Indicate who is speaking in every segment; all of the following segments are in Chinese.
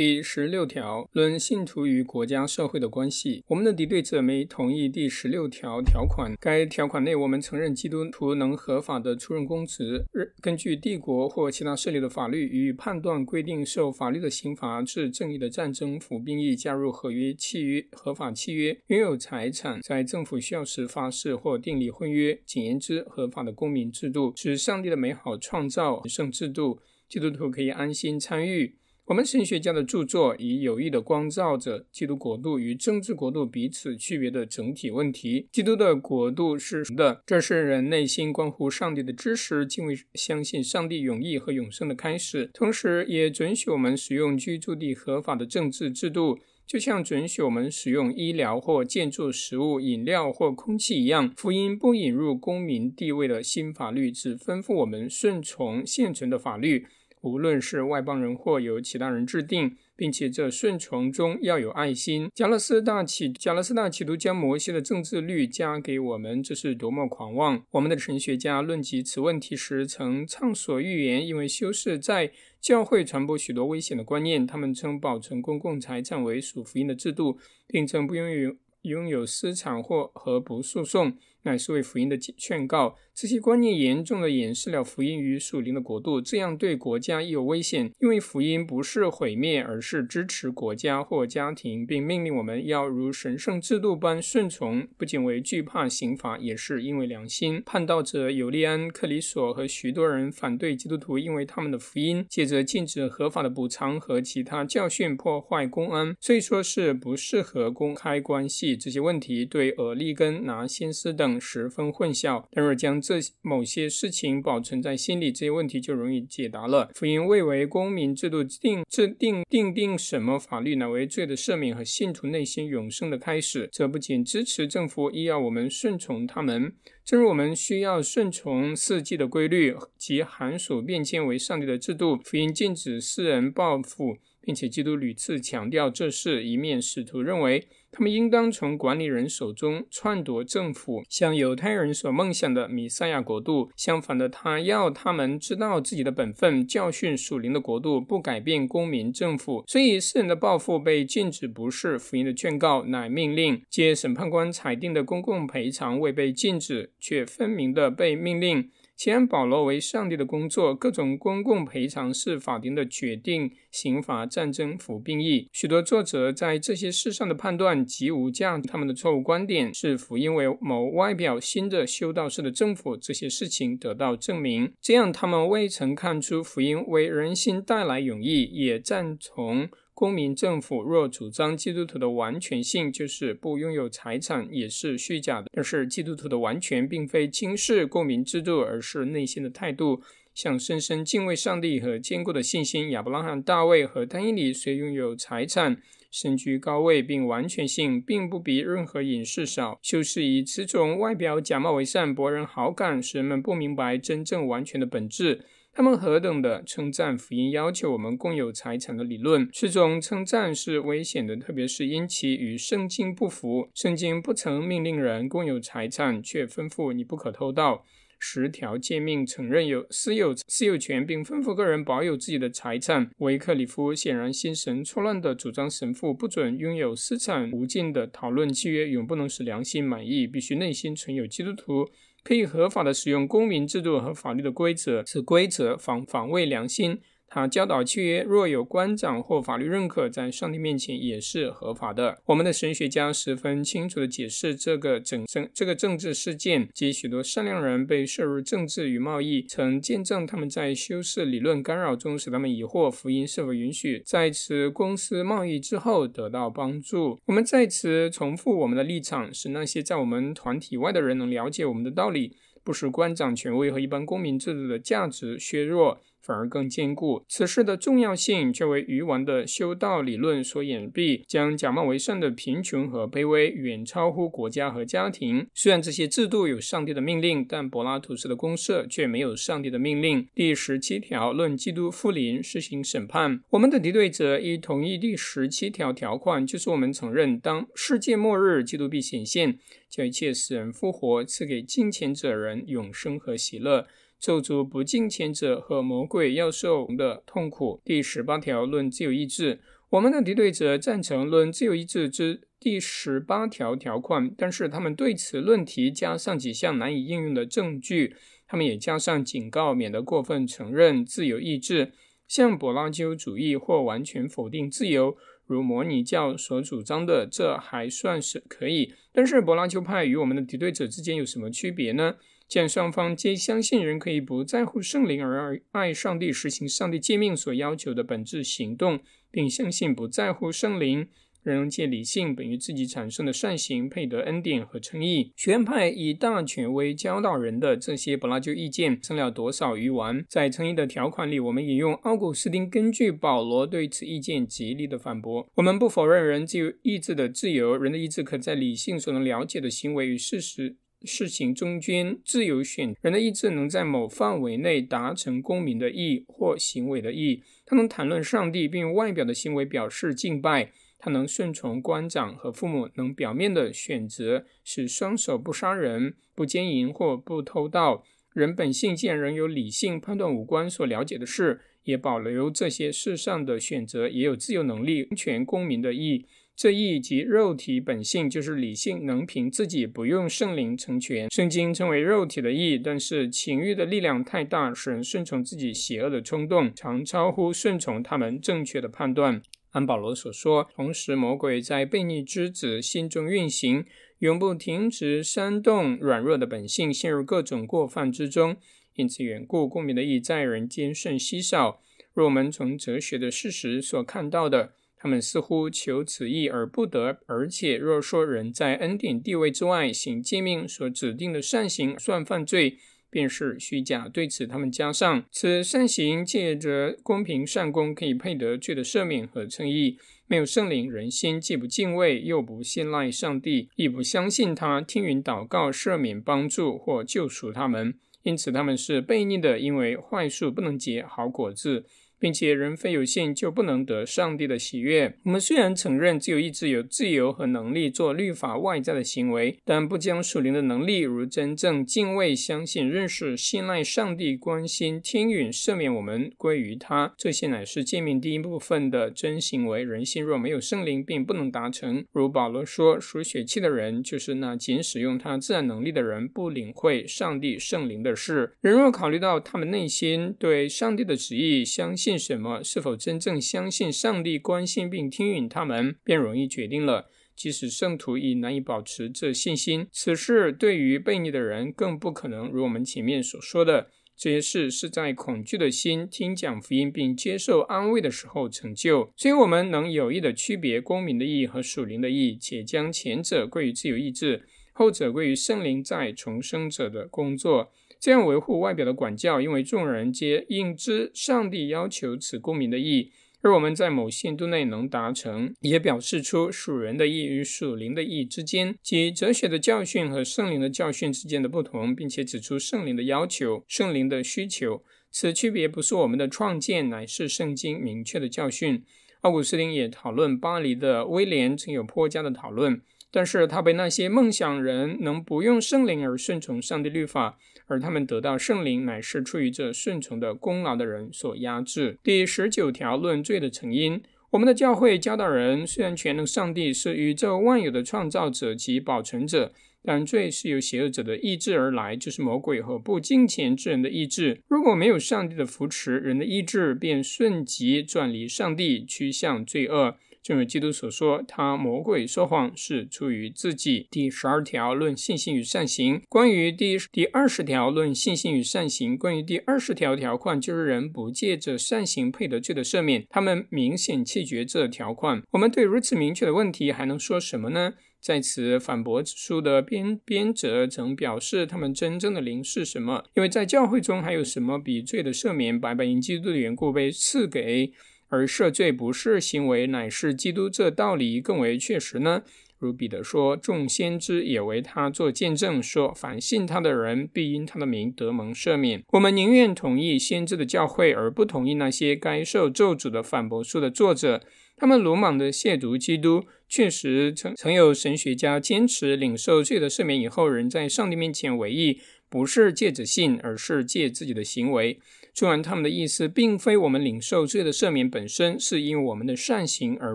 Speaker 1: 第十六条，论信徒与国家社会的关系。我们的敌对者没同意第十六条条款。该条款内，我们承认基督徒能合法的出任公职，根据帝国或其他势力的法律予以判断，规定受法律的刑罚是正义的战争服兵役，加入合约契约、合法契约，拥有财产，在政府需要时发誓或订立婚约。简言之，合法的公民制度是上帝的美好创造圣制度，基督徒可以安心参与。我们神学家的著作以有意的光照着基督国度与政治国度彼此区别的整体问题。基督的国度是神的，这是人内心关乎上帝的知识、敬畏、相信上帝永义和永生的开始。同时，也准许我们使用居住地合法的政治制度，就像准许我们使用医疗或建筑、食物、饮料或空气一样。福音不引入公民地位的新法律，只吩咐我们顺从现存的法律。无论是外邦人或由其他人制定，并且这顺从中要有爱心。加勒斯大企加勒斯大企图将摩西的政治律加给我们，这是多么狂妄！我们的神学家论及此问题时，曾畅所欲言，因为修士在教会传播许多危险的观念。他们称保存公共财产为属福音的制度，并称不拥有拥有私产或和不诉讼。乃是为福音的劝告。这些观念严重的掩饰了福音与属灵的国度，这样对国家亦有危险。因为福音不是毁灭，而是支持国家或家庭，并命令我们要如神圣制度般顺从。不仅为惧怕刑罚，也是因为良心。叛道者尤利安、克里索和许多人反对基督徒，因为他们的福音借着禁止合法的补偿和其他教训破坏公安，所以说是不适合公开关系。这些问题对俄利根、拿先斯等。十分混淆。但若将这某些事情保存在心里，这些问题就容易解答了。福音未为公民制度定制定定定什么法律，乃为罪的赦免和信徒内心永生的开始。这不仅支持政府，亦要我们顺从他们。正如我们需要顺从四季的规律及寒暑变迁为上帝的制度，福音禁止私人报复。并且基督屡次强调这是，一面使徒认为他们应当从管理人手中篡夺政府，像犹太人所梦想的弥赛亚国度；相反的，他要他们知道自己的本分，教训属灵的国度，不改变公民政府。所以，世人的报复被禁止，不是福音的劝告，乃命令。接审判官裁定的公共赔偿未被禁止，却分明的被命令。其安保罗为上帝的工作，各种公共赔偿是法庭的决定，刑罚、战争、服兵役。许多作者在这些事上的判断极无价值。他们的错误观点是福音为某外表新的修道士的政府，这些事情得到证明。这样，他们未曾看出福音为人心带来永义，也赞同。公民政府若主张基督徒的完全性，就是不拥有财产，也是虚假的。但是基督徒的完全并非轻视公民制度，而是内心的态度，像深深敬畏上帝和坚固的信心。亚伯拉罕、大卫和丹尼里虽拥有财产，身居高位，并完全性并不比任何隐士少。修士以此种外表假冒为善，博人好感，使人们不明白真正完全的本质。他们何等的称赞福音要求我们共有财产的理论，这种称赞是危险的，特别是因其与圣经不符。圣经不曾命令人共有财产，却吩咐你不可偷盗。十条诫命承认有私有私有权，并吩咐个人保有自己的财产。维克里夫显然心神错乱的主张神父不准拥有私产。无尽的讨论契约永不能使良心满意，必须内心存有基督徒。可以合法的使用公民制度和法律的规则，是规则防防卫良心。他教导契约若有官长或法律认可，在上帝面前也是合法的。我们的神学家十分清楚地解释这个整政这个政治事件及许多善良人被摄入政治与贸易，曾见证他们在修饰理论干扰中使他们疑惑福音是否允许在此公司贸易之后得到帮助。我们在此重复我们的立场，使那些在我们团体外的人能了解我们的道理，不使官长权威和一般公民制度的价值削弱。反而更坚固。此事的重要性却为愚王的修道理论所掩蔽，将假冒为善的贫穷和卑微远超乎国家和家庭。虽然这些制度有上帝的命令，但柏拉图式的公社却没有上帝的命令。第十七条论基督复临施行审判。我们的敌对者亦同意第十七条条款，就是我们承认当世界末日，基督必显现，将一切死人复活，赐给敬虔者人永生和喜乐。受足不敬虔者和魔鬼要受的痛苦。第十八条论自由意志。我们的敌对者赞成论自由意志之第十八条条款，但是他们对此论题加上几项难以应用的证据。他们也加上警告，免得过分承认自由意志，像柏拉修主义或完全否定自由，如摩尼教所主张的，这还算是可以。但是柏拉修派与我们的敌对者之间有什么区别呢？既然双方皆相信人可以不在乎圣灵而爱上帝，实行上帝诫命所要求的本质行动，并相信不在乎圣灵。人借理性本于自己产生的善行，配得恩典和称义。学院派以大权威教导人的这些柏拉就意见，生了多少鱼丸？在称义的条款里，我们引用奥古斯丁根据保罗对此意见极力的反驳。我们不否认人具有意志的自由，人的意志可在理性所能了解的行为与事实事情中间自由选。人的意志能在某范围内达成公民的义或行为的义。他能谈论上帝，并用外表的行为表示敬拜。他能顺从官长和父母，能表面的选择使双手不杀人、不奸淫或不偷盗。人本性既然仍有理性判断五官所了解的事，也保留这些事上的选择，也有自由能力全公民的义。这义即肉体本性，就是理性能凭自己不用圣灵成全。圣经称为肉体的义，但是情欲的力量太大，使人顺从自己邪恶的冲动，常超乎顺从他们正确的判断。按保罗所说，同时魔鬼在悖逆之子心中运行，永不停止煽动软弱的本性，陷入各种过犯之中。因此缘故，公民的义在人间甚稀少。若我们从哲学的事实所看到的，他们似乎求此义而不得。而且若说人在恩典地位之外行诫命所指定的善行，算犯罪。便是虚假。对此，他们加上：此善行借着公平善功，可以配得罪的赦免和称义。没有圣灵，人心既不敬畏，又不信赖上帝，亦不相信他听允祷告、赦免、帮助或救赎他们。因此，他们是悖逆的，因为坏树不能结好果子。并且人非有信就不能得上帝的喜悦。我们虽然承认自由意志有自由和能力做律法外在的行为，但不将属灵的能力，如真正敬畏、相信、认识、信赖上帝、关心、听允、赦免我们归于他，这些乃是诫命第一部分的真行为。人心若没有圣灵，并不能达成。如保罗说：“属血气的人，就是那仅使用他自然能力的人，不领会上帝圣灵的事。人若考虑到他们内心对上帝的旨意相信。”信什么？是否真正相信上帝关心并听允他们，便容易决定了。即使圣徒已难以保持这信心，此事对于悖逆的人更不可能。如我们前面所说的，这些事是在恐惧的心听讲福音并接受安慰的时候成就。所以，我们能有意的区别公民的意义和属灵的意义，且将前者归于自由意志，后者归于圣灵在重生者的工作。这样维护外表的管教，因为众人皆应知上帝要求此公民的义，而我们在某限度内能达成，也表示出属人的义与属灵的义之间，即哲学的教训和圣灵的教训之间的不同，并且指出圣灵的要求、圣灵的需求。此区别不是我们的创建，乃是圣经明确的教训。奥古斯丁也讨论巴黎的威廉曾有颇佳的讨论。但是他被那些梦想人能不用圣灵而顺从上帝律法，而他们得到圣灵乃是出于这顺从的功劳的人所压制。第十九条论罪的成因，我们的教会教导人，虽然全能上帝是宇宙万有的创造者及保存者，但罪是由邪恶者的意志而来，就是魔鬼和不敬虔之人的意志。如果没有上帝的扶持，人的意志便瞬即转离上帝，趋向罪恶。正如基督所说，他魔鬼说谎是出于自己。第十二条论信心与善行，关于第第二十条论信心与善行，关于第二十条条款，就是人不借着善行配得罪的赦免，他们明显弃绝这条款。我们对如此明确的问题还能说什么呢？在此反驳书的编编者曾表示，他们真正的灵是什么？因为在教会中还有什么比罪的赦免白白因基督的缘故被赐给？而赦罪不是行为，乃是基督这道理更为确实呢？如彼得说：“众先知也为他做见证，说凡信他的人必因他的名得蒙赦免。”我们宁愿同意先知的教诲，而不同意那些该受咒诅的反驳书的作者。他们鲁莽的亵渎基督。确实，曾曾有神学家坚持领受罪的赦免以后，人在上帝面前为义，不是借着信，而是借自己的行为。虽然他们的意思并非我们领受罪的赦免本身，是因为我们的善行而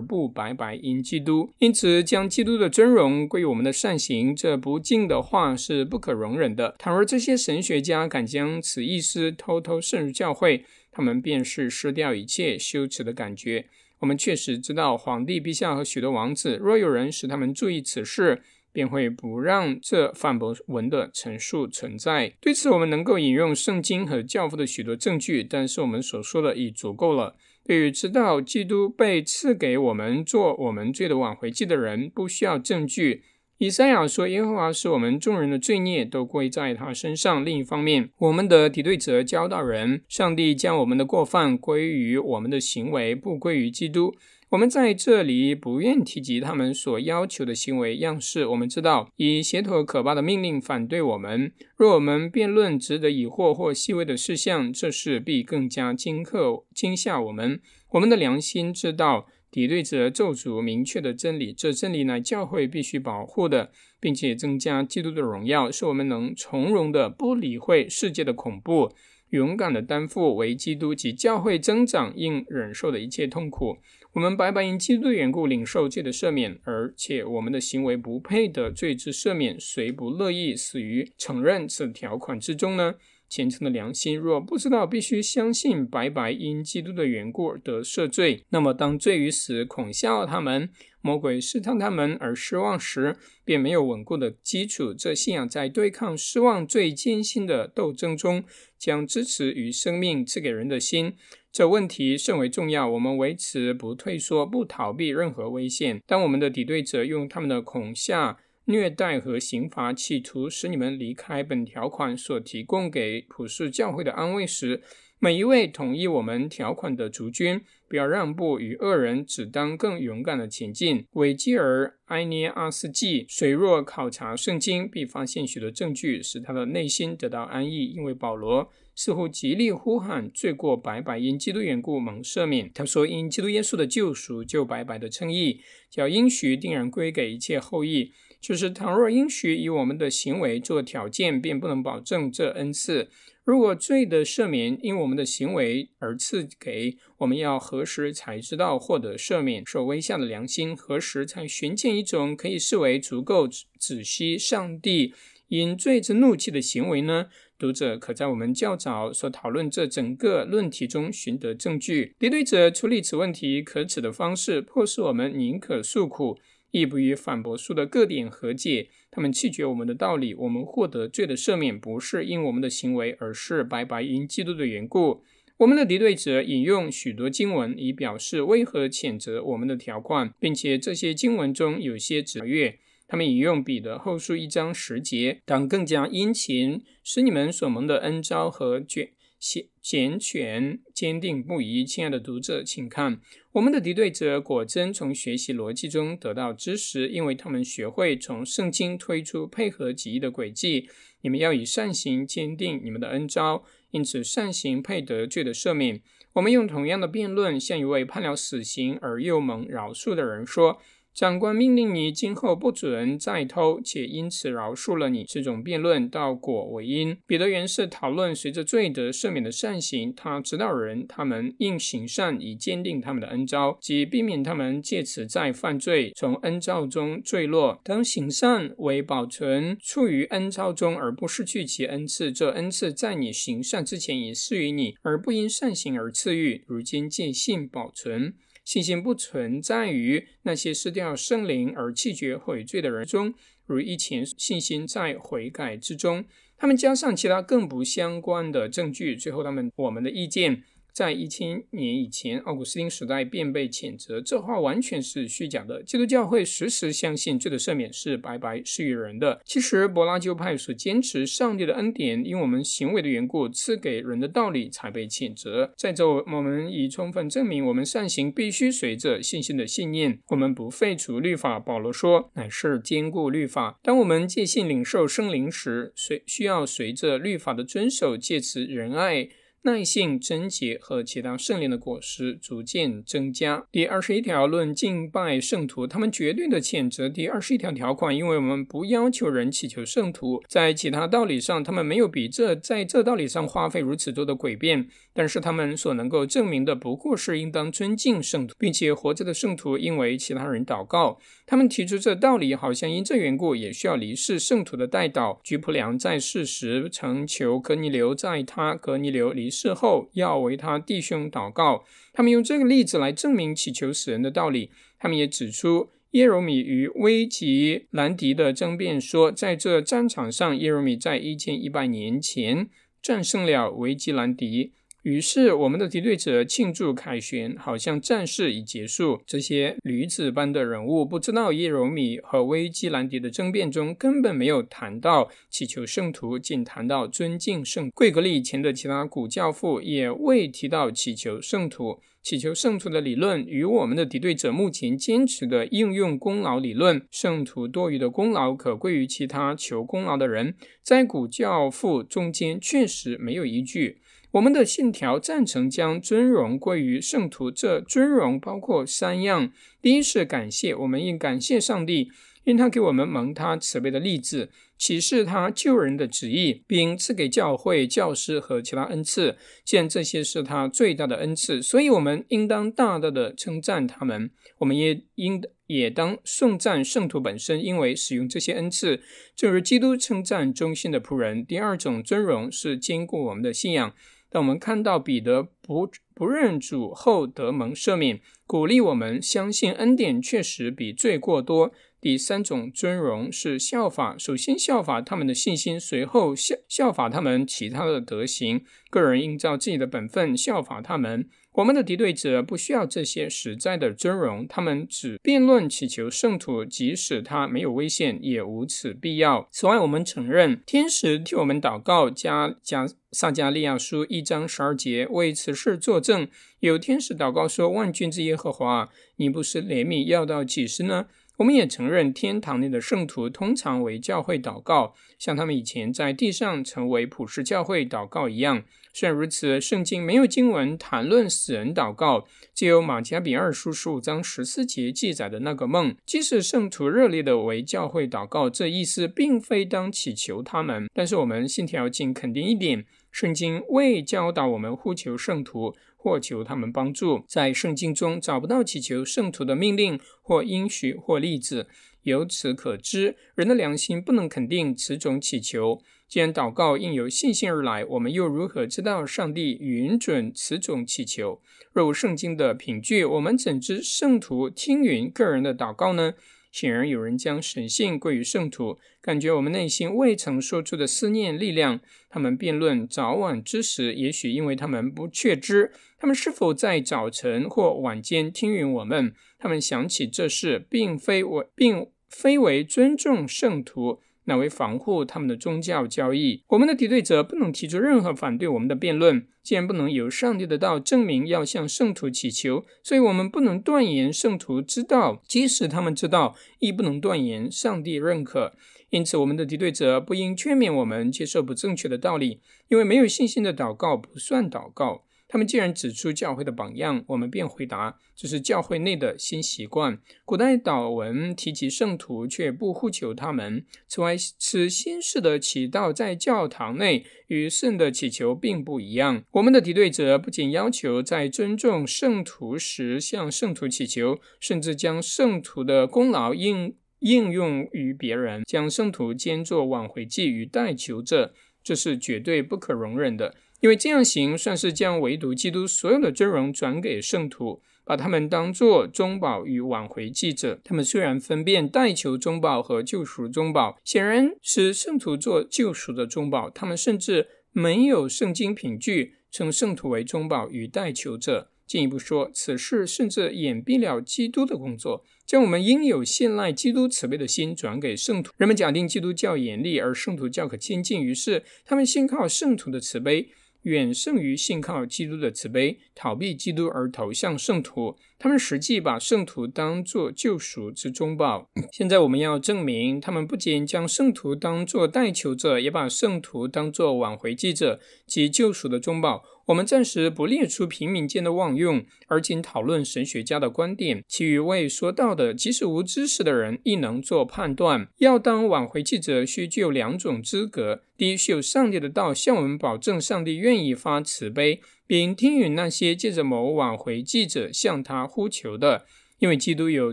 Speaker 1: 不白白因基督。因此，将基督的尊荣归于我们的善行，这不敬的话是不可容忍的。倘若这些神学家敢将此意思偷偷渗入教会，他们便是失掉一切羞耻的感觉。我们确实知道，皇帝陛下和许多王子，若有人使他们注意此事，便会不让这反驳文的陈述存在。对此，我们能够引用圣经和教父的许多证据，但是我们所说的已足够了。对于知道基督被赐给我们做我们罪的挽回祭的人，不需要证据。以赛亚说：“耶和华使我们众人的罪孽都归在他身上。”另一方面，我们的敌对者教导人，上帝将我们的过犯归于我们的行为，不归于基督。我们在这里不愿提及他们所要求的行为样式。我们知道，以邪妥可怕的命令反对我们。若我们辩论值得疑惑或细微的事项，这事必更加惊吓惊吓我们。我们的良心知道。敌对者咒诅明确的真理，这真理乃教会必须保护的，并且增加基督的荣耀，使我们能从容的不理会世界的恐怖，勇敢的担负为基督及教会增长应忍受的一切痛苦。我们白白因基督的缘故领受罪的赦免，而且我们的行为不配得罪之赦免，谁不乐意死于承认此条款之中呢？虔诚的良心若不知道必须相信白白因基督的缘故得赦罪，那么当罪与死恐吓他们，魔鬼试探他们而失望时，便没有稳固的基础。这信仰在对抗失望最艰辛的斗争中，将支持与生命赐给人的心。这问题甚为重要。我们维持不退缩，不逃避任何危险。当我们的敌对者用他们的恐吓。虐待和刑罚，企图使你们离开本条款所提供给普世教会的安慰时，每一位同意我们条款的族君，不要让步与恶人，只当更勇敢的前进。维基尔·埃涅阿斯季，谁若考察圣经，必发现许多证据，使他的内心得到安逸，因为保罗似乎极力呼喊罪过白白因基督缘故蒙赦免。他说：“因基督耶稣的救赎，就白白的称义，叫应许定然归给一切后裔。”就是，倘若应许以我们的行为做条件，便不能保证这恩赐。如果罪的赦免因我们的行为而赐给，我们要何时才知道获得赦免？受微下的良心何时才寻见一种可以视为足够止息上帝因罪之怒气的行为呢？读者可在我们较早所讨论这整个论题中寻得证据。敌对者处理此问题可耻的方式，迫使我们宁可诉苦。亦不与反驳书的各点和解。他们弃绝我们的道理。我们获得罪的赦免，不是因我们的行为，而是白白因基督的缘故。我们的敌对者引用许多经文，以表示为何谴责我们的条款，并且这些经文中有些指越。他们引用彼得后书一章十节，当更加殷勤，使你们所蒙的恩招和卷。简简全、坚定不移。亲爱的读者，请看，我们的敌对者果真从学习逻辑中得到知识，因为他们学会从圣经推出配合己意的轨迹。你们要以善行坚定你们的恩招，因此善行配得罪的赦免。我们用同样的辩论向一位判了死刑而又蒙饶恕的人说。长官命令你今后不准再偷，且因此饶恕了你。这种辩论到果为因。彼得原是讨论随着罪得赦免的善行，他指导人他们应行善以坚定他们的恩招，即避免他们借此再犯罪，从恩召中坠落。当行善为保存处于恩召中而不失去其恩赐，这恩赐在你行善之前已赐予你，而不因善行而赐予。如今借信保存。信心不存在于那些失掉圣灵而弃绝悔罪的人中，如以前信心在悔改之中。他们加上其他更不相关的证据，最后他们我们的意见。在一千年以前，奥古斯丁时代便被谴责，这话完全是虚假的。基督教会时时相信罪的赦免是白白施予人的。其实，柏拉旧派所坚持上帝的恩典因我们行为的缘故赐给人的道理才被谴责。在这，我们已充分证明，我们善行必须随着信心的信念。我们不废除律法，保罗说，乃是兼顾律法。当我们借信领受圣灵时，随需要随着律法的遵守，借此仁爱。耐性、贞洁和其他圣灵的果实逐渐增加。第二十一条论敬拜圣徒，他们绝对的谴责第二十一条条款，因为我们不要求人祈求圣徒，在其他道理上，他们没有比这在这道理上花费如此多的诡辩。但是他们所能够证明的，不过是应当尊敬圣徒，并且活着的圣徒应为其他人祷告。他们提出这道理，好像因这缘故也需要离世圣徒的代祷。居普良在世时曾求格尼流，在他格尼流离事后要为他弟兄祷告。他们用这个例子来证明祈求死人的道理。他们也指出耶柔米与危吉兰迪的争辩，说在这战场上，耶柔米在一千一百年前战胜了维吉兰迪。于是，我们的敌对者庆祝凯旋，好像战事已结束。这些驴子般的人物不知道耶柔米和威基兰迪的争辩中根本没有谈到祈求圣徒，仅谈到尊敬圣。贵格利前的其他古教父也未提到祈求圣徒。祈求圣徒的理论与我们的敌对者目前坚持的应用功劳理论——圣徒多余的功劳可归于其他求功劳的人，在古教父中间确实没有一句。我们的信条赞成将尊荣归于圣徒，这尊荣包括三样：第一是感谢，我们应感谢上帝，因他给我们蒙他慈悲的例子，启示他救人的旨意，并赐给教会教师和其他恩赐。既然这些是他最大的恩赐，所以我们应当大大的称赞他们。我们也应也当颂赞圣徒本身，因为使用这些恩赐，正如基督称赞忠心的仆人。第二种尊荣是兼顾我们的信仰。让我们看到彼得不不认主后得蒙赦免，鼓励我们相信恩典确实比罪过多。第三种尊荣是效法，首先效法他们的信心，随后效效法他们其他的德行。个人应照自己的本分效法他们。我们的敌对者不需要这些实在的尊荣，他们只辩论祈求圣徒，即使他没有危险，也无此必要。此外，我们承认天使替我们祷告，加加撒加利亚书一章十二节为此事作证。有天使祷告说：“万军之耶和华，你不是怜悯要到几时呢？”我们也承认天堂内的圣徒通常为教会祷告，像他们以前在地上成为普世教会祷告一样。虽然如此，圣经没有经文谈论死人祷告，只有马加比二书十五章十四节记载的那个梦。即使圣徒热烈的为教会祷告，这意思并非当祈求他们。但是我们信条仅肯定一点：圣经未教导我们呼求圣徒或求他们帮助。在圣经中找不到祈求圣徒的命令或应许或例子。由此可知，人的良心不能肯定此种祈求。既然祷告应由信心而来，我们又如何知道上帝允准此种祈求？若无圣经的凭据，我们怎知圣徒听允个人的祷告呢？显然，有人将神性归于圣徒，感觉我们内心未曾说出的思念力量。他们辩论早晚之时，也许因为他们不确知他们是否在早晨或晚间听允我们。他们想起这事，并非我，并非为尊重圣徒。乃为防护他们的宗教交易，我们的敌对者不能提出任何反对我们的辩论。既然不能由上帝的道证明要向圣徒祈求，所以我们不能断言圣徒知道，即使他们知道，亦不能断言上帝认可。因此，我们的敌对者不应劝勉我们接受不正确的道理，因为没有信心的祷告不算祷告。他们既然指出教会的榜样，我们便回答：这是教会内的新习惯。古代祷文提及圣徒，却不呼求他们。此外，此新式的祈祷在教堂内与圣的祈求并不一样。我们的敌对者不仅要求在尊重圣徒时向圣徒祈求，甚至将圣徒的功劳应应用于别人，将圣徒兼作挽回祭与代求者，这是绝对不可容忍的。因为这样行，算是将唯独基督所有的尊荣转给圣徒，把他们当作中保与挽回记者。他们虽然分辨代求中保和救赎中保，显然是圣徒做救赎的中保。他们甚至没有圣经凭据称圣徒为中保与代求者。进一步说，此事甚至掩蔽了基督的工作，将我们应有信赖基督慈悲的心转给圣徒。人们假定基督教严厉，而圣徒教可亲近，于是他们信靠圣徒的慈悲。远胜于信靠基督的慈悲，逃避基督而投向圣徒。他们实际把圣徒当作救赎之中宝。现在我们要证明，他们不仅将圣徒当作代求者，也把圣徒当作挽回记者及救赎的中宝。我们暂时不列出平民间的妄用，而仅讨论神学家的观点。其余未说到的，即使无知识的人亦能做判断。要当挽回记者，需具有两种资格：第一，是有上帝的道向我们保证，上帝愿意发慈悲，并听允那些借着某挽回记者向他呼求的，因为基督有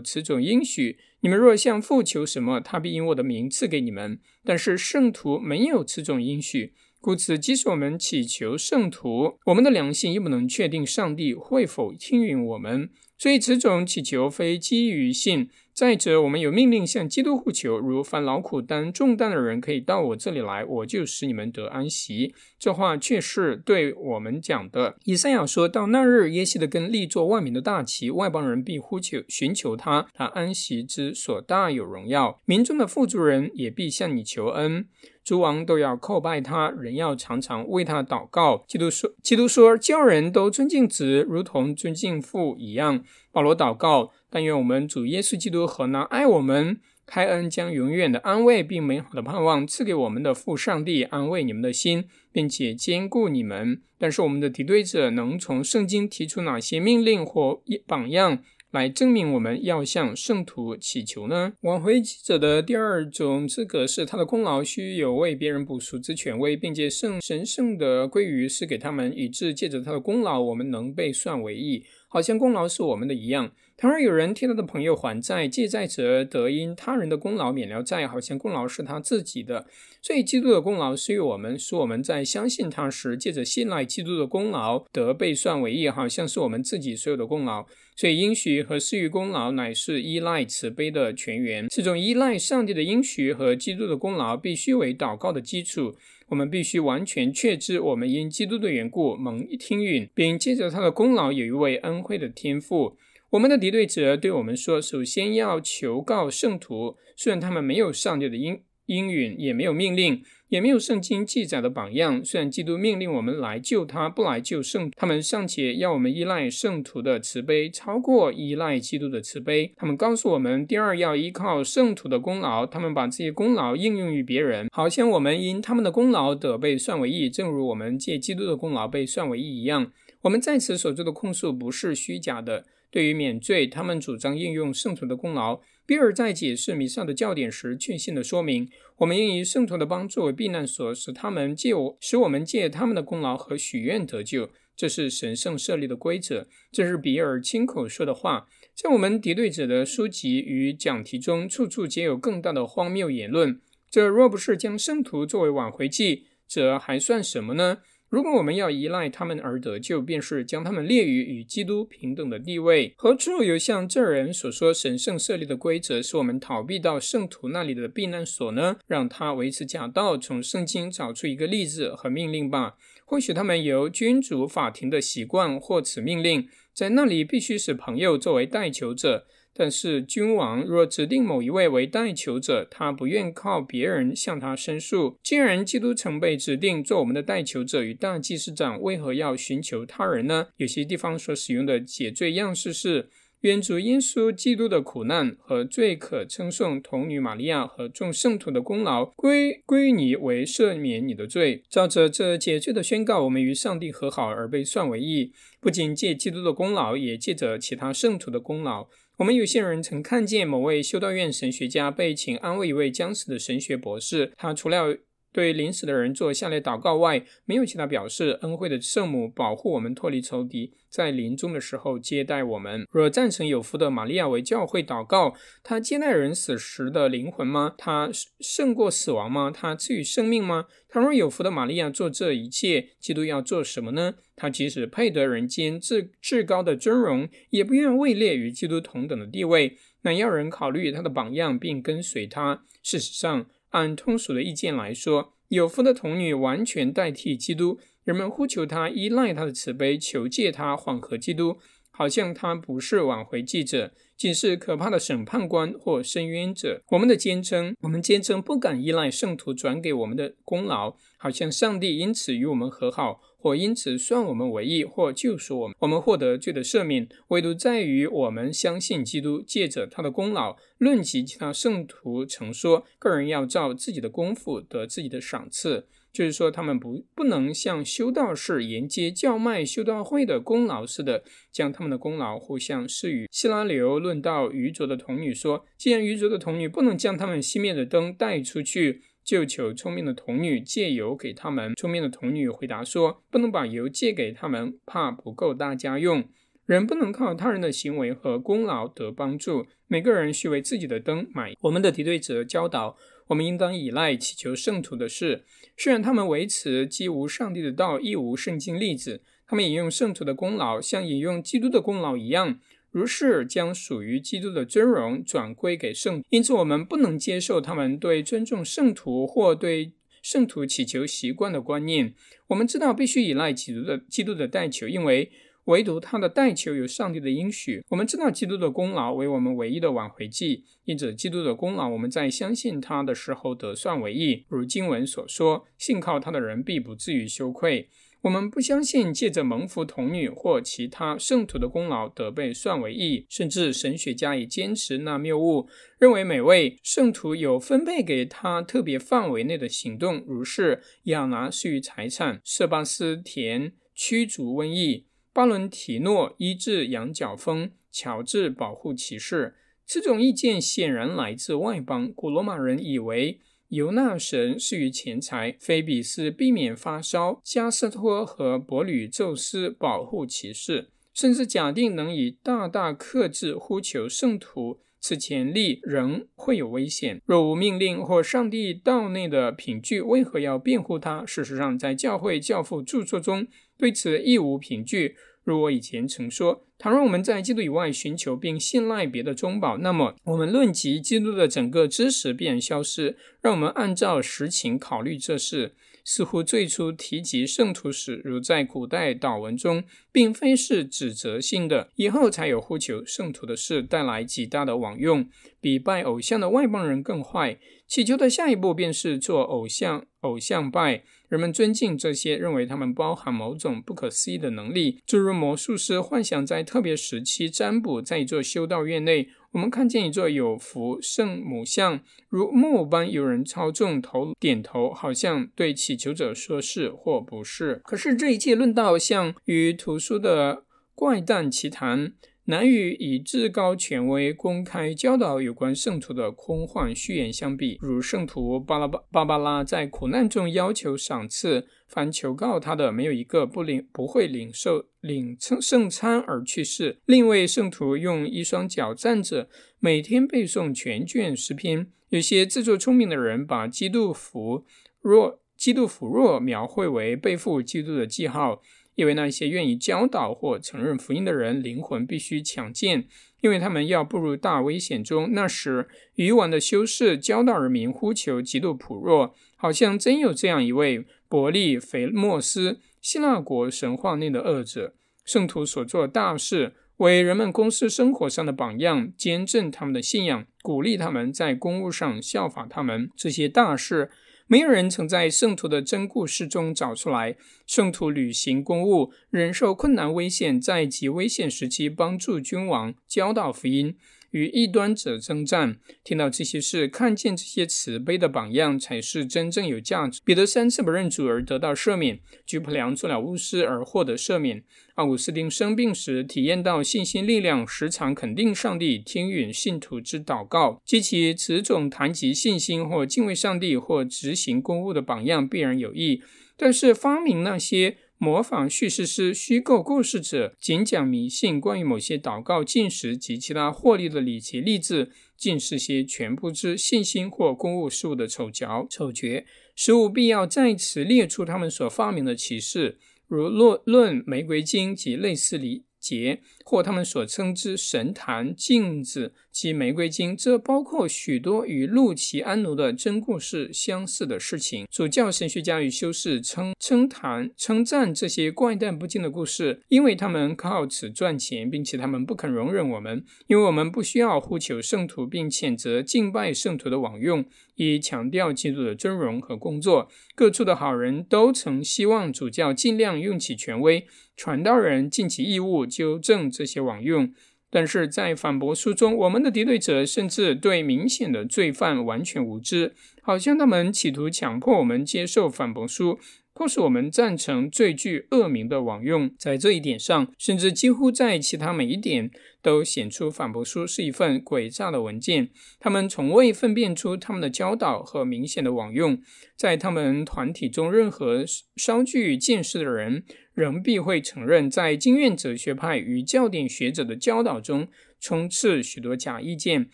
Speaker 1: 此种应许：你们若向父求什么，他必因我的名赐给你们。但是圣徒没有此种应许。故此，即使我们祈求圣徒，我们的良心亦不能确定上帝会否听允我们。所以，此种祈求非基于信。再者，我们有命令向基督呼求，如凡劳苦担重担的人，可以到我这里来，我就使你们得安息。这话却是对我们讲的。以赛亚说到那日，耶西的根立作万民的大旗，外邦人必呼求寻求他，他安息之所大有荣耀，民中的富足人也必向你求恩。诸王都要叩拜他，人要常常为他祷告。基督说：“基督说，叫人都尊敬子，如同尊敬父一样。”保罗祷告：“但愿我们主耶稣基督和那爱我们、开恩将永远的安慰并美好的盼望赐给我们的父上帝，安慰你们的心，并且兼顾你们。”但是，我们的敌对者能从圣经提出哪些命令或榜样？来证明我们要向圣徒祈求呢？挽回记者的第二种资格是他的功劳需有为别人补赎之权威，并且圣神圣的归于是给他们，以致借着他的功劳，我们能被算为义，好像功劳是我们的一样。倘若有人替他的朋友还债，借债者得因他人的功劳免了债，好像功劳是他自己的。所以，基督的功劳是于我们，使我们在相信他时，借着信赖基督的功劳得被算为义，好像是我们自己所有的功劳。所以，应许和施予功劳乃是依赖慈悲的泉源。这种依赖上帝的应许和基督的功劳，必须为祷告的基础。我们必须完全确知，我们因基督的缘故蒙听允，并借着他的功劳有一位恩惠的天赋。我们的敌对者对我们说：“首先要求告圣徒，虽然他们没有上帝的应应允，也没有命令，也没有圣经记载的榜样。虽然基督命令我们来救他，不来救圣，他们尚且要我们依赖圣徒的慈悲，超过依赖基督的慈悲。他们告诉我们，第二要依靠圣徒的功劳。他们把这些功劳应用于别人，好像我们因他们的功劳得被算为义，正如我们借基督的功劳被算为义一样。我们在此所做的控诉不是虚假的。”对于免罪，他们主张应用圣徒的功劳。比尔在解释弥撒的教典时，确信的说明：我们应以圣徒的帮助为避难所，使他们借我，使我们借他们的功劳和许愿得救。这是神圣设立的规则。这是比尔亲口说的话。在我们敌对者的书籍与讲题中，处处皆有更大的荒谬言论。这若不是将圣徒作为挽回祭，这还算什么呢？如果我们要依赖他们而得救，便是将他们列于与基督平等的地位。何处有像这人所说神圣设立的规则，是我们逃避到圣徒那里的避难所呢？让他维持假道，从圣经找出一个例子和命令吧。或许他们由君主法庭的习惯或此命令，在那里必须使朋友作为代求者。但是，君王若指定某一位为代求者，他不愿靠别人向他申诉。既然基督曾被指定做我们的代求者与大祭司长，为何要寻求他人呢？有些地方所使用的解罪样式是：愿主耶稣基督的苦难和最可称颂童女玛利亚和众圣徒的功劳归归你为赦免你的罪。照着这解罪的宣告，我们与上帝和好而被算为义，不仅借基督的功劳，也借着其他圣徒的功劳。我们有些人曾看见某位修道院神学家被请安慰一位将死的神学博士，他除了对临死的人做下列祷告外，没有其他表示。恩惠的圣母保护我们脱离仇敌。在临终的时候接待我们。若赞成有福的玛利亚为教会祷告，他接待人死时的灵魂吗？他胜过死亡吗？他赐予生命吗？倘若有福的玛利亚做这一切，基督要做什么呢？他即使配得人间至至高的尊荣，也不愿位列与基督同等的地位。那要人考虑他的榜样，并跟随他。事实上，按通俗的意见来说，有夫的童女完全代替基督。人们呼求他，依赖他的慈悲，求借他缓和基督，好像他不是挽回记者，仅是可怕的审判官或伸冤者。我们的坚称，我们坚称不敢依赖圣徒转给我们的功劳，好像上帝因此与我们和好，或因此算我们为义，或救赎我们，我们获得罪的赦免，唯独在于我们相信基督，借着他的功劳。论及其他圣徒曾说，个人要照自己的功夫得自己的赏赐。就是说，他们不不能像修道士沿街叫卖修道会的功劳似的，将他们的功劳互相施予。希拉流论到愚拙的童女说：“既然愚拙的童女不能将他们熄灭的灯带出去，就求聪明的童女借油给他们。”聪明的童女回答说：“不能把油借给他们，怕不够大家用。人不能靠他人的行为和功劳得帮助，每个人需为自己的灯买。”我们的敌对者教导。我们应当依赖祈求圣徒的事，虽然他们为此既无上帝的道，亦无圣经例子。他们引用圣徒的功劳，像引用基督的功劳一样，如是将属于基督的尊荣转归给圣。因此，我们不能接受他们对尊重圣徒或对圣徒祈求习惯的观念。我们知道必须依赖基督的基督的代求，因为。唯独他的代求有上帝的应许。我们知道基督的功劳为我们唯一的挽回剂，因此基督的功劳我们在相信他的时候得算为义。如经文所说：“信靠他的人必不至于羞愧。”我们不相信借着蒙福童女或其他圣徒的功劳得被算为义。甚至神学家也坚持那谬误，认为每位圣徒有分配给他特别范围内的行动，如是亚拿施于财产，色巴斯田驱逐瘟疫。巴伦提诺医治羊角风，乔治保护骑士。这种意见显然来自外邦。古罗马人以为尤纳神是于钱财，菲比斯避免发烧，加斯托和伯吕宙斯保护骑士，甚至假定能以大大克制呼求圣徒。此潜力仍会有危险。若无命令或上帝道内的凭据，为何要辩护他？事实上，在教会教父著作中。对此亦无凭据。如我以前曾说，倘若我们在基督以外寻求并信赖别的中保，那么我们论及基督的整个知识便消失。让我们按照实情考虑这事。似乎最初提及圣徒时，如在古代祷文中，并非是指责性的；以后才有呼求圣徒的事，带来极大的枉用，比拜偶像的外邦人更坏。祈求的下一步便是做偶像，偶像拜。人们尊敬这些，认为他们包含某种不可思议的能力，诸如魔术师幻想在特别时期占卜。在一座修道院内，我们看见一座有福圣母像，如木偶般有人操纵头点头，好像对祈求者说是或不是。可是这一切论道像与图书的怪诞奇谈。难与以至高权威公开教导有关圣徒的空幻虚言相比，如圣徒巴拉巴巴巴拉在苦难中要求赏赐，凡求告他的，没有一个不领不会领受领圣餐而去世。另一位圣徒用一双脚站着，每天背诵全卷诗篇。有些自作聪明的人把基督福若基督福若描绘为背负基督的记号。因为那些愿意教导或承认福音的人，灵魂必须强健，因为他们要步入大危险中。那时，愚顽的修士教导人民呼求极度普若，好像真有这样一位伯利腓莫斯，希腊国神话内的恶者。圣徒所做大事，为人们公司生活上的榜样，坚正他们的信仰，鼓励他们在公务上效法他们。这些大事。没有人曾在圣徒的真故事中找出来。圣徒履行公务，忍受困难危险，在极危险时期帮助君王，教导福音。与异端者征战，听到这些事，看见这些慈悲的榜样，才是真正有价值。彼得三次不认主而得到赦免，居普良做了巫师而获得赦免。奥古斯丁生病时，体验到信心力量，时常肯定上帝听允信徒之祷告。及其此种谈及信心或敬畏上帝或执行公务的榜样，必然有益。但是发明那些。模仿叙事师、虚构故事者，仅讲迷信，关于某些祷告、进食及其他获利的礼节例子，尽是些全不知信心或公务事务的丑角、丑角，实无必要在此列出他们所发明的启示，如论论玫瑰经及类似礼节。或他们所称之神坛、镜子及玫瑰金，这包括许多与路奇安奴的真故事相似的事情。主教神学家与修士称称谈、称赞这些怪诞不经的故事，因为他们靠此赚钱，并且他们不肯容忍我们，因为我们不需要呼求圣徒并谴责敬拜圣徒的枉用，以强调基督的尊荣和工作。各处的好人都曾希望主教尽量用起权威，传道人尽其义务纠正。这些网用，但是在反驳书中，我们的敌对者甚至对明显的罪犯完全无知，好像他们企图强迫我们接受反驳书。迫使我们赞成最具恶名的网用，在这一点上，甚至几乎在其他每一点都显出反驳书是一份诡诈的文件。他们从未分辨出他们的教导和明显的网用。在他们团体中，任何稍具见识的人仍必会承认，在经验哲学派与教典学者的教导中充斥许多假意见，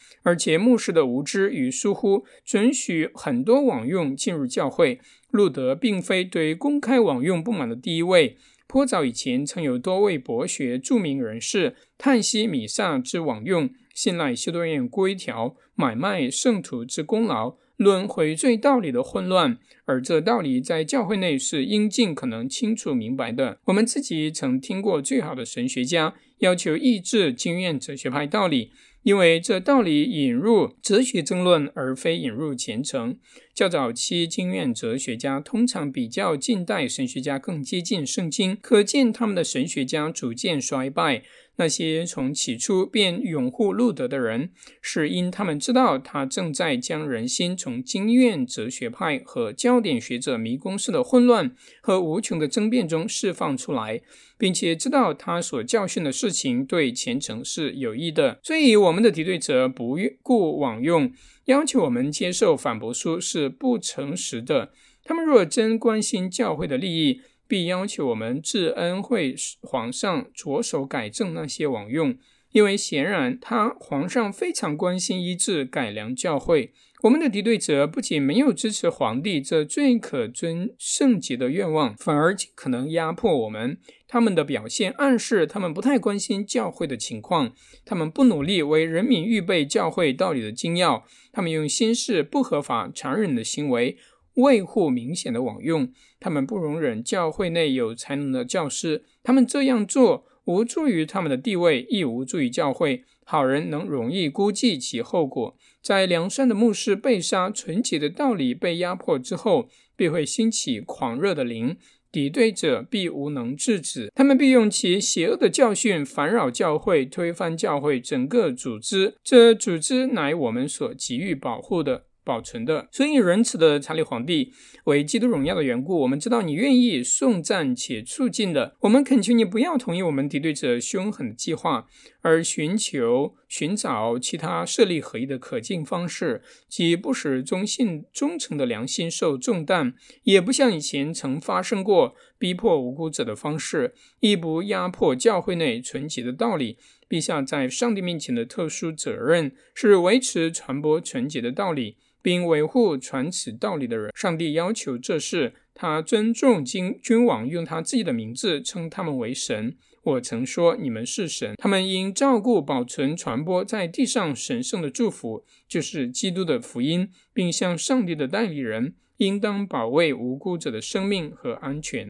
Speaker 1: 而且牧师的无知与疏忽准许很多网用进入教会。路德并非对公开网用不满的第一位。颇早以前，曾有多位博学著名人士叹息米萨之网用，信赖修道院规条，买卖圣徒之功劳，论悔罪道理的混乱。而这道理在教会内是应尽可能清楚明白的。我们自己曾听过最好的神学家要求抑制经验哲学派道理。因为这道理引入哲学争论，而非引入虔诚。较早期经验哲学家通常比较近代神学家更接近圣经，可见他们的神学家逐渐衰败。那些从起初便拥护路德的人，是因他们知道他正在将人心从经验哲学派和焦点学者迷宫式的混乱和无穷的争辩中释放出来，并且知道他所教训的事情对虔诚是有益的。所以，我们的敌对者不顾往用，要求我们接受反驳书是不诚实的。他们若真关心教会的利益，必要求我们至恩惠皇上着手改正那些枉用，因为显然他皇上非常关心医治改良教会。我们的敌对者不仅没有支持皇帝这最可尊圣洁的愿望，反而可能压迫我们。他们的表现暗示他们不太关心教会的情况，他们不努力为人民预备教会道理的精要，他们用轻视不合法、残忍的行为。维护明显的网用，他们不容忍教会内有才能的教师。他们这样做无助于他们的地位，亦无助于教会。好人能容易估计其后果。在良善的牧师被杀、纯洁的道理被压迫之后，必会兴起狂热的灵，敌对者必无能制止。他们必用其邪恶的教训烦扰教会，推翻教会整个组织。这组织乃我们所急于保护的。保存的，所以仁慈的查理皇帝为基督荣耀的缘故，我们知道你愿意送赞且促进的。我们恳求你不要同意我们敌对者凶狠的计划，而寻求寻找其他设立合一的可敬方式，即不使忠信忠诚的良心受重担，也不像以前曾发生过逼迫无辜者的方式，亦不压迫教会内纯洁的道理。陛下在上帝面前的特殊责任是维持传播纯洁的道理。并维护传此道理的人，上帝要求这事。他尊重君君王，用他自己的名字称他们为神。我曾说你们是神。他们应照顾保存、传播在地上神圣的祝福，就是基督的福音，并向上帝的代理人，应当保卫无辜者的生命和安全。